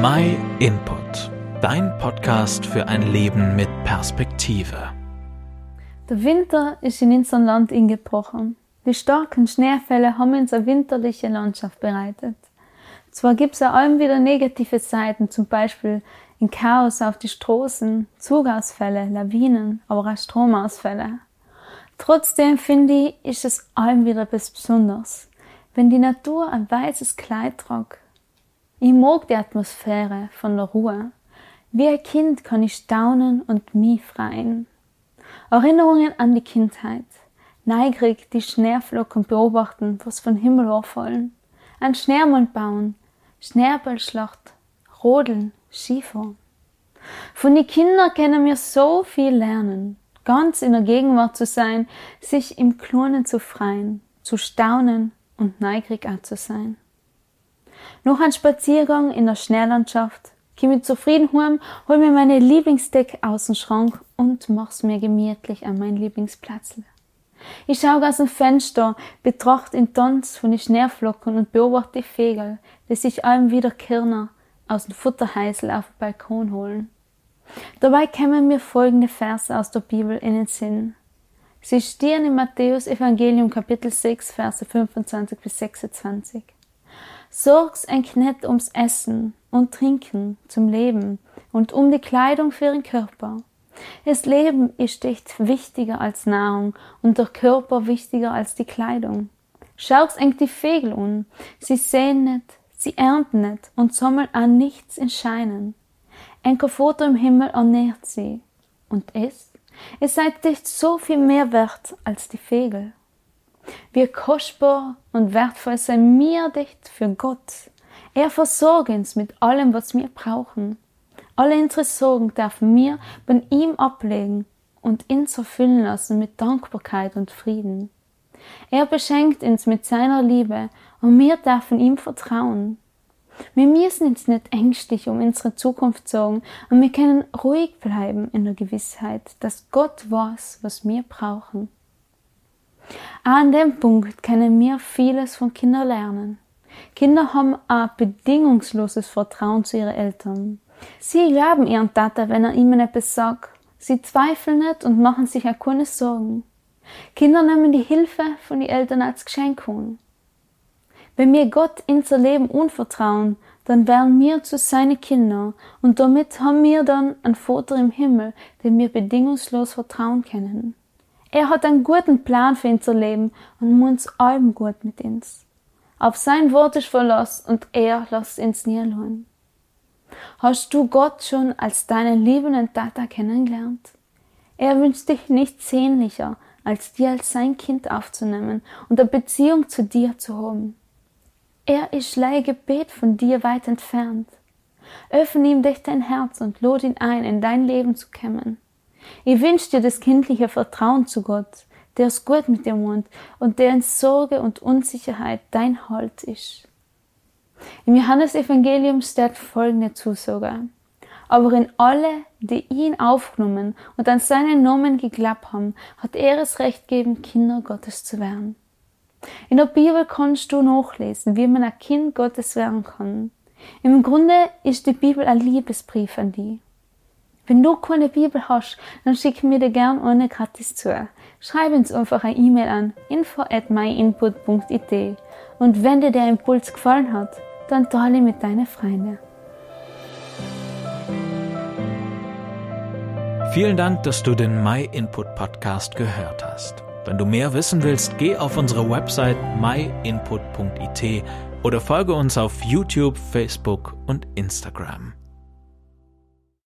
My Input, dein Podcast für ein Leben mit Perspektive. Der Winter ist in unser Land eingebrochen. Die starken Schneefälle haben uns eine winterliche Landschaft bereitet. Zwar gibt es allem wieder negative Seiten, zum Beispiel in Chaos auf die Straßen, Zugausfälle, Lawinen, aber auch Stromausfälle. Trotzdem finde ich, ist es allem wieder etwas Besonderes, wenn die Natur ein weißes Kleid tragt ich mag die Atmosphäre von der Ruhe. Wie ein Kind kann ich staunen und mich freien. Erinnerungen an die Kindheit. Neigrig die Schneeflocken beobachten, was von Himmel fallen. Ein Schneemann bauen, Schneeballschlacht, Rodeln, Skifahren. Von den Kindern können wir so viel lernen. Ganz in der Gegenwart zu sein, sich im Klonen zu freien, zu staunen und neugierig auch zu sein. Noch ein Spaziergang in der Schneelandschaft. Komm ich zufrieden heim, hol mir meine Lieblingsdecke aus dem Schrank und mach's mir gemütlich an mein Lieblingsplatz. Ich schau aus dem Fenster, betracht den Tanz von den Schneeflocken und beobachte die Vögel, die sich allem wieder Kirner aus dem Futterhäusl auf dem Balkon holen. Dabei kämen mir folgende Verse aus der Bibel in den Sinn. Sie stehen im Matthäus Evangelium Kapitel 6, Verse 25 bis 26. Sorgs ein Knett ums Essen und Trinken zum Leben und um die Kleidung für den Körper. Das Leben ist echt wichtiger als Nahrung und der Körper wichtiger als die Kleidung. Schau's eng die Vögel an. Sie sehen nicht, sie ernten nicht und sammeln an nichts in Scheinen. Ein Foto im Himmel ernährt sie. Und es? Es seid nicht so viel mehr wert als die Vögel. Wie kostbar und wertvoll sind mir dicht für Gott. Er versorgt uns mit allem, was wir brauchen. Alle unsere Sorgen dürfen wir bei ihm ablegen und uns erfüllen lassen mit Dankbarkeit und Frieden. Er beschenkt uns mit seiner Liebe und wir dürfen ihm vertrauen. Wir müssen uns nicht ängstlich um unsere Zukunft sorgen und wir können ruhig bleiben in der Gewissheit, dass Gott weiß, was wir brauchen. An dem Punkt können wir vieles von Kindern lernen. Kinder haben ein bedingungsloses Vertrauen zu ihren Eltern. Sie glauben ihren Tata, wenn er ihnen etwas sagt. Sie zweifeln nicht und machen sich auch keine Sorgen. Kinder nehmen die Hilfe von den Eltern als Geschenk an. Wenn wir Gott unser Leben unvertrauen, dann werden wir zu seinen Kindern und damit haben wir dann einen Vater im Himmel, dem wir bedingungslos vertrauen können. Er hat einen guten Plan für unser Leben und uns allem gut mit uns. Auf sein Wort ist Verlass und er lässt uns nie. Hast du Gott schon als deinen liebenden Tata kennengelernt? Er wünscht dich nichts sehnlicher, als dir als sein Kind aufzunehmen und eine Beziehung zu dir zu haben. Er ist leider Gebet von dir weit entfernt. Öffne ihm dich dein Herz und lud ihn ein, in dein Leben zu kommen. Ich wünsche dir das kindliche Vertrauen zu Gott, der es gut mit dir meint und der in Sorge und Unsicherheit dein Halt ist. Im Johannesevangelium steht folgende Zusage. Aber in alle, die ihn aufgenommen und an seinen Namen geglaubt haben, hat er es Recht gegeben, Kinder Gottes zu werden. In der Bibel kannst du nachlesen, wie man ein Kind Gottes werden kann. Im Grunde ist die Bibel ein Liebesbrief an dich. Wenn du keine Bibel hast, dann schick mir dir gern eine gratis zu. Schreib uns einfach eine E-Mail an info at myinput.it und wenn dir der Impuls gefallen hat, dann teile mit deinen Freunden. Vielen Dank, dass du den My Input Podcast gehört hast. Wenn du mehr wissen willst, geh auf unsere Website myinput.it oder folge uns auf YouTube, Facebook und Instagram.